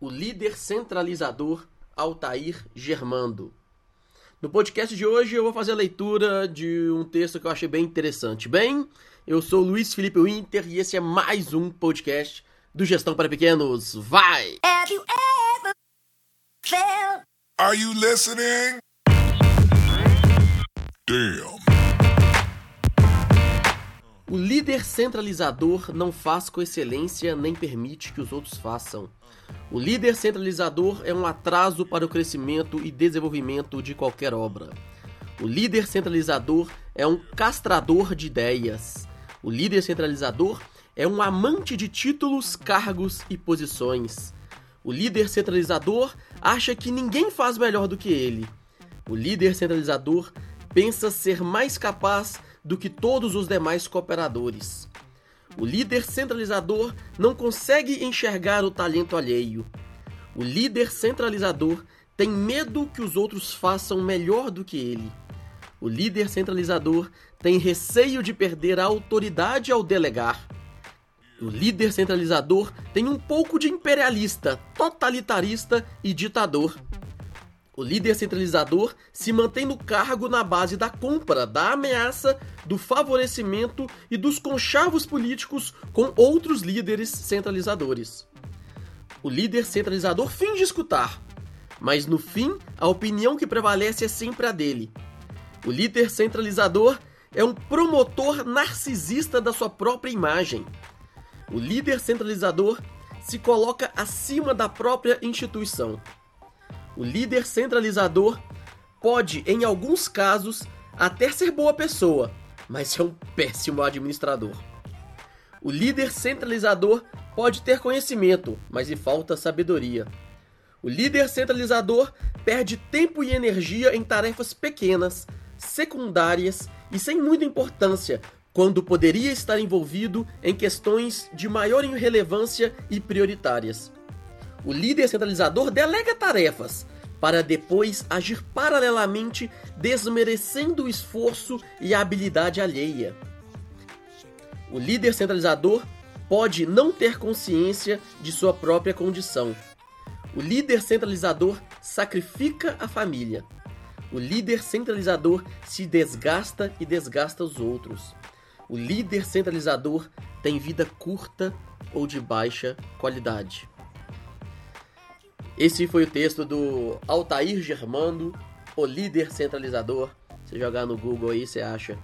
o líder centralizador Altair Germando. No podcast de hoje eu vou fazer a leitura de um texto que eu achei bem interessante. Bem, eu sou Luiz Felipe Winter e esse é mais um podcast do Gestão para Pequenos. Vai! Have you ever felt... Are you listening? Damn. O líder centralizador não faz com excelência nem permite que os outros façam. O líder centralizador é um atraso para o crescimento e desenvolvimento de qualquer obra. O líder centralizador é um castrador de ideias. O líder centralizador é um amante de títulos, cargos e posições. O líder centralizador acha que ninguém faz melhor do que ele. O líder centralizador pensa ser mais capaz do que todos os demais cooperadores. O líder centralizador não consegue enxergar o talento alheio. O líder centralizador tem medo que os outros façam melhor do que ele. O líder centralizador tem receio de perder a autoridade ao delegar. O líder centralizador tem um pouco de imperialista, totalitarista e ditador. O líder centralizador se mantém no cargo na base da compra, da ameaça, do favorecimento e dos conchavos políticos com outros líderes centralizadores. O líder centralizador finge escutar, mas no fim a opinião que prevalece é sempre a dele. O líder centralizador é um promotor narcisista da sua própria imagem. O líder centralizador se coloca acima da própria instituição. O líder centralizador pode, em alguns casos, até ser boa pessoa, mas é um péssimo administrador. O líder centralizador pode ter conhecimento, mas lhe falta sabedoria. O líder centralizador perde tempo e energia em tarefas pequenas, secundárias e sem muita importância, quando poderia estar envolvido em questões de maior relevância e prioritárias. O líder centralizador delega tarefas para depois agir paralelamente, desmerecendo o esforço e a habilidade alheia. O líder centralizador pode não ter consciência de sua própria condição. O líder centralizador sacrifica a família. O líder centralizador se desgasta e desgasta os outros. O líder centralizador tem vida curta ou de baixa qualidade. Esse foi o texto do Altair Germando, o líder centralizador. Se jogar no Google aí, você acha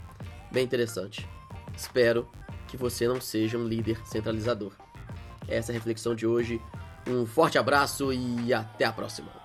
bem interessante. Espero que você não seja um líder centralizador. Essa é a reflexão de hoje. Um forte abraço e até a próxima.